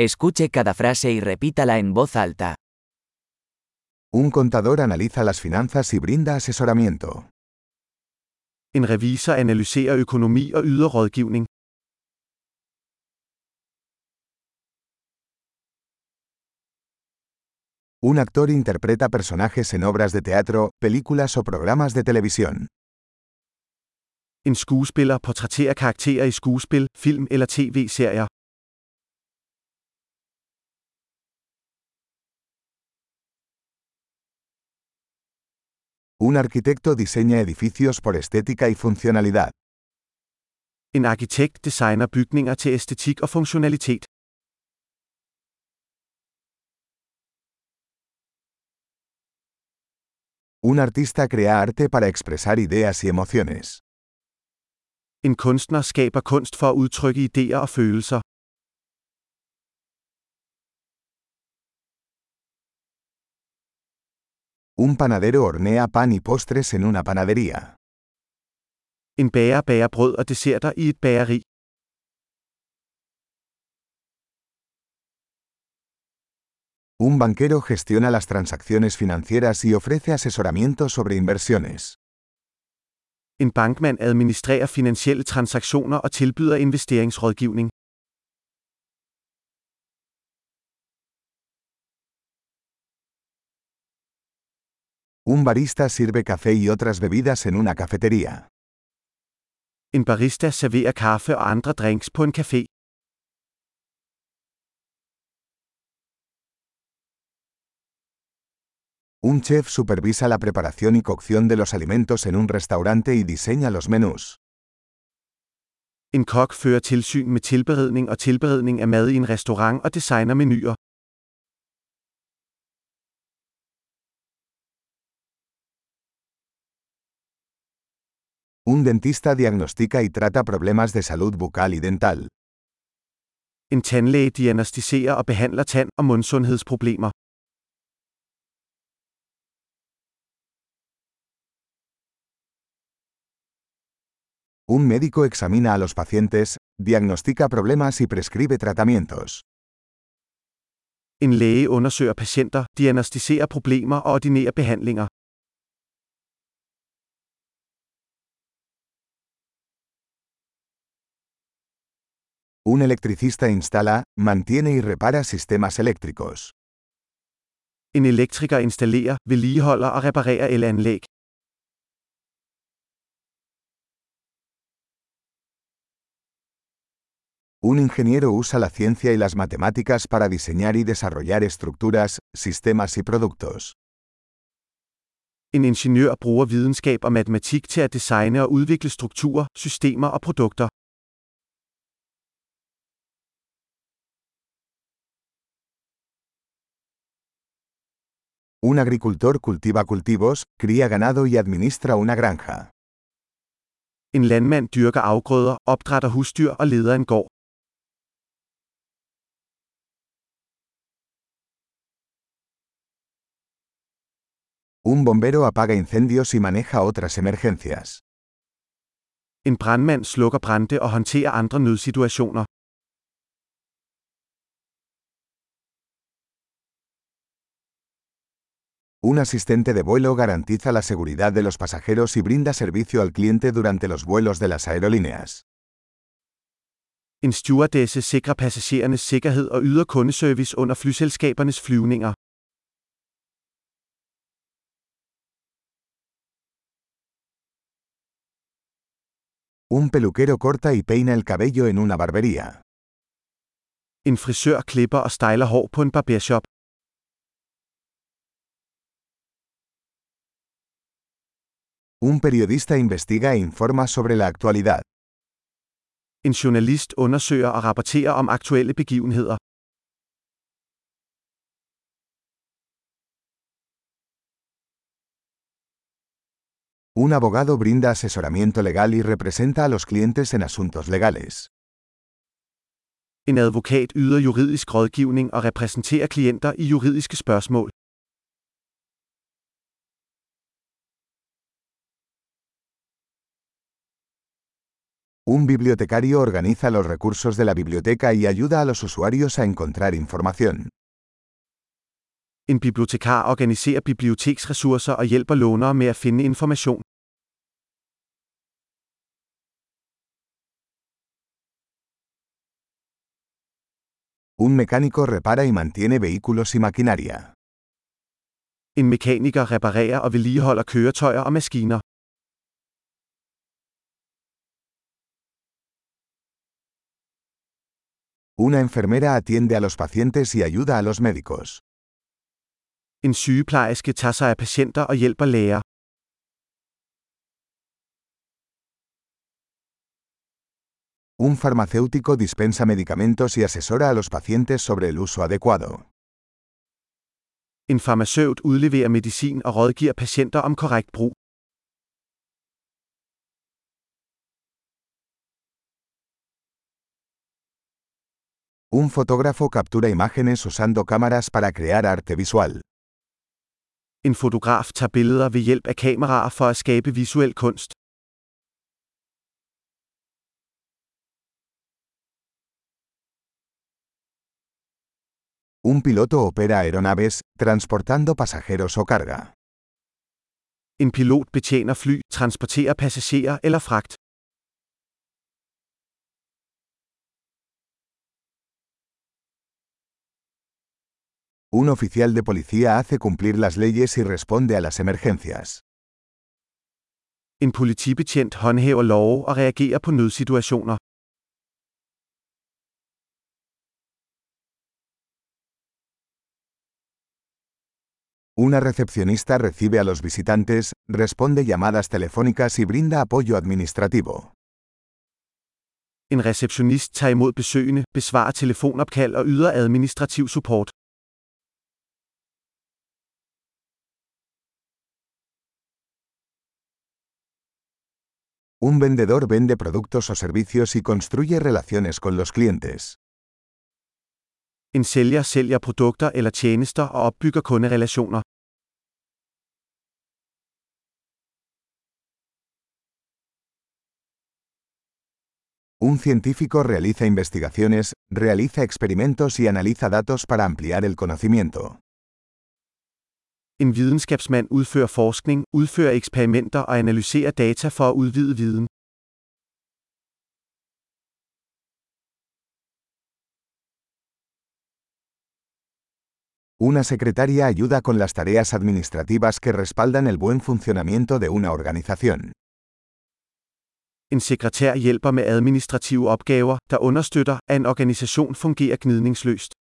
Escuche cada frase y repítala en voz alta. Un contador analiza las finanzas y brinda asesoramiento. En revisor analyserer økonomi og yder rådgivning. Un actor interpreta personajes en obras de teatro, películas o programas de televisión. En skuespiller portrætterer karakterer i skuespil, film eller tv-serier. Un arquitecto diseña edificios por estética y funcionalidad. En arkitekt designer bygninger til æstetik og funktionalitet. Un artista crea arte para expresar ideas y emociones. En kunstner skaber kunst for at udtrykke idéer og følelser. Un panadero hornea pan y postres en una panadería. En bager bager brød og desserter i et bageri. Un banquero gestiona las transacciones financieras y ofrece asesoramiento sobre inversiones. En bankmand administrerer finansielle transaktioner og tilbyder investeringsrådgivning. Un barista sirve café y otras bebidas en una cafetería. En barista serverer kaffe og andre drinks på en café. Un chef supervisa la preparación y cocción de los alimentos en un restaurante y diseña los menús. En kok fører tilsyn med tilberedning og tilberedning af mad i en restaurant og designer menuer. Un dentista diagnostica y trata problemas de salud bucal y dental. En tandlæge diagnostiserer og behandler tand- og mundsundhedsproblemer. Un médico examina a los pacientes, diagnostica problemas y prescribe tratamientos. En læge undersøger patienter, diagnostiserer problemer og ordinerer behandlinger. Un electricista instala, mantiene y repara sistemas eléctricos. En elektriker installerer, vedligeholder og reparerer elanlæg. Un ingeniero usa la ciencia y las matemáticas para diseñar y desarrollar estructuras, sistemas y productos. En ingeniør bruger videnskab og matematik til at designe og udvikle strukturer, systemer og produkter. Un agricultor cultiva cultivos, cría ganado y administra una granja. En landmand dyrker afgrøder, opdrætter husdyr og leder en gård. Un bombero apaga incendios y maneja otras emergencias. En brandmand slukker brande og håndterer andre nødsituationer. Un asistente de vuelo garantiza la seguridad de los pasajeros y brinda servicio al cliente durante los vuelos de las aerolíneas. En stewardesse sikrer passagerernes sikkerhed og yder kundeservice under flyselskabernes flyvninger. Un peluquero corta y peina el cabello en una barbería. En frisør klipper og styler hår på en barbershop. Un periodista investiga e informa sobre la actualidad. En journalist undersøger og rapporterer om aktuelle begivenheder. Un abogado brinda asesoramiento legal y representa a los clientes en asuntos legales. En advokat yder juridisk rådgivning og repræsenterer klienter i juridiske spørgsmål. Un bibliotecario organiza los recursos de la biblioteca y ayuda a los usuarios a encontrar información. En bibliotekar organiserer biblioteksressourcer og hjælper lånere med at finde information. Un mecánico repara y mantiene vehículos y maquinaria. En mekaniker reparerer og vedligeholder køretøjer og maskiner. Una enfermera atiende a los pacientes y ayuda a los médicos. En sygeplejerske tager sig af patienter og hjælper læger. Un farmacéutico dispensa medicamentos y asesora a los pacientes sobre el uso adecuado. En farmaceut udleverer medicin og rådgiver patienter om korrekt brug. Un fotógrafo captura imágenes usando cámaras para crear arte visual. En fotograf tager billeder ved hjælp af kameraer for at skabe visuel kunst. Un piloto opera aeronaves, transportando pasajeros o carga. En pilot betjener fly, transporterer passagerer eller fragt. Un oficial de policía hace cumplir las leyes y responde a las emergencias. En politibetjent håndhæver love og reagerer på nødsituationer. Una recepcionista recibe a los visitantes, responde llamadas telefónicas y brinda apoyo administrativo. En receptionist tager imod besøgende, besvarer telefonopkald og yder administrativ support. Un vendedor vende productos o servicios y construye relaciones con los clientes. En sælger sælger produkter eller tjenester og opbygger kunderelationer. Un científico realiza investigaciones, realiza experimentos y analiza datos para ampliar el conocimiento. En videnskabsmand udfører forskning, udfører eksperimenter og analyserer data for at udvide viden. Una secretaria ayuda con las tareas administrativas que respaldan el buen funcionamiento de una organización. En sekretær hjælper med administrative opgaver, der understøtter, at en organisation fungerer gnidningsløst.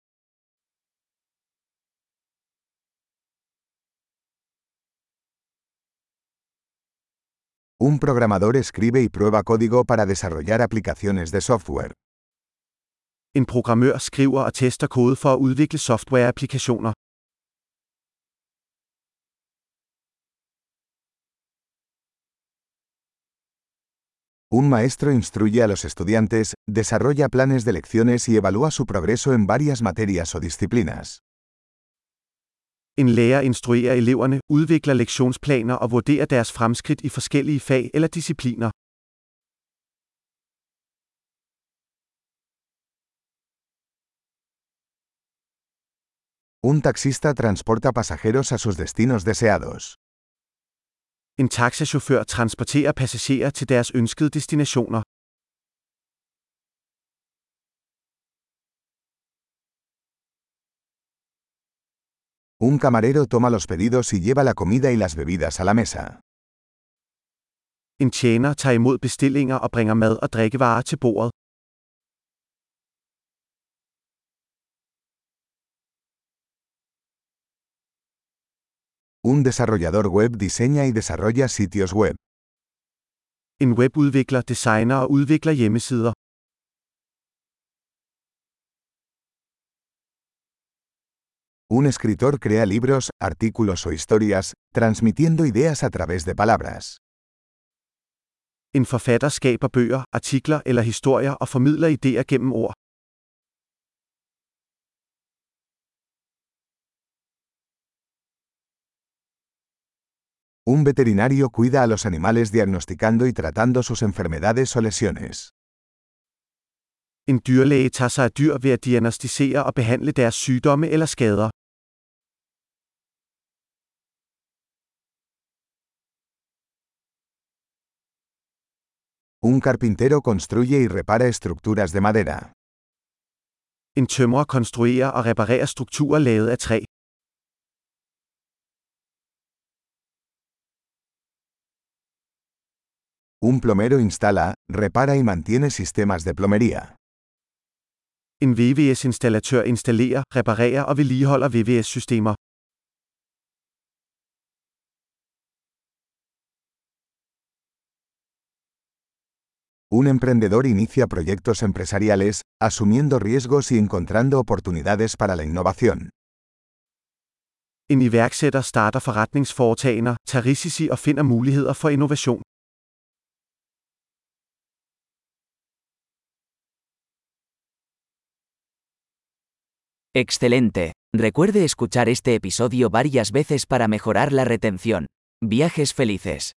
Un programador escribe y prueba código para desarrollar aplicaciones de software. En programmør skriver og tester kode for at udvikle softwareapplikationer. Un maestro instruye a los estudiantes, desarrolla planes de lecciones y evalúa su progreso en varias materias o disciplinas. En lærer instruerer eleverne, udvikler lektionsplaner og vurderer deres fremskridt i forskellige fag eller discipliner. Un taxista transporta pasajeros a sus destinos deseados. En taxachauffør transporterer passagerer til deres ønskede destinationer. Un camarero toma los pedidos y lleva la comida y las bebidas a la mesa. En tjener tager imod bestillinger og bringer mad og drikkevarer til bordet. Un desarrollador web diseña y desarrolla sitios web. En webudvikler designer og udvikler hjemmesider. Un escritor crea libros, artículos o historias, transmitiendo ideas a través de palabras. En forfatter skaber bøger, artikler eller historier og formidler idéer gennem ord. Un veterinario cuida a los animales diagnosticando y tratando sus enfermedades o lesiones. En dyrlæge tager sig af dyr ved at diagnostisere og behandle deres sygdomme eller skader. Un carpintero construye y repara estructuras de madera. En tømrer konstruerer og reparerer strukturer lavet af træ. Un plomero instala, repara y mantiene sistemas de plomería. En VVS-installatør installerer, reparerer og vedligeholder VVS-systemer. Un emprendedor inicia proyectos empresariales, asumiendo riesgos y encontrando oportunidades para la innovación. En iværksætter starter forretningsforetagender, tager risici og finder muligheder for innovation. Excelente. Recuerde escuchar este episodio varias veces para mejorar la retención. Viajes felices.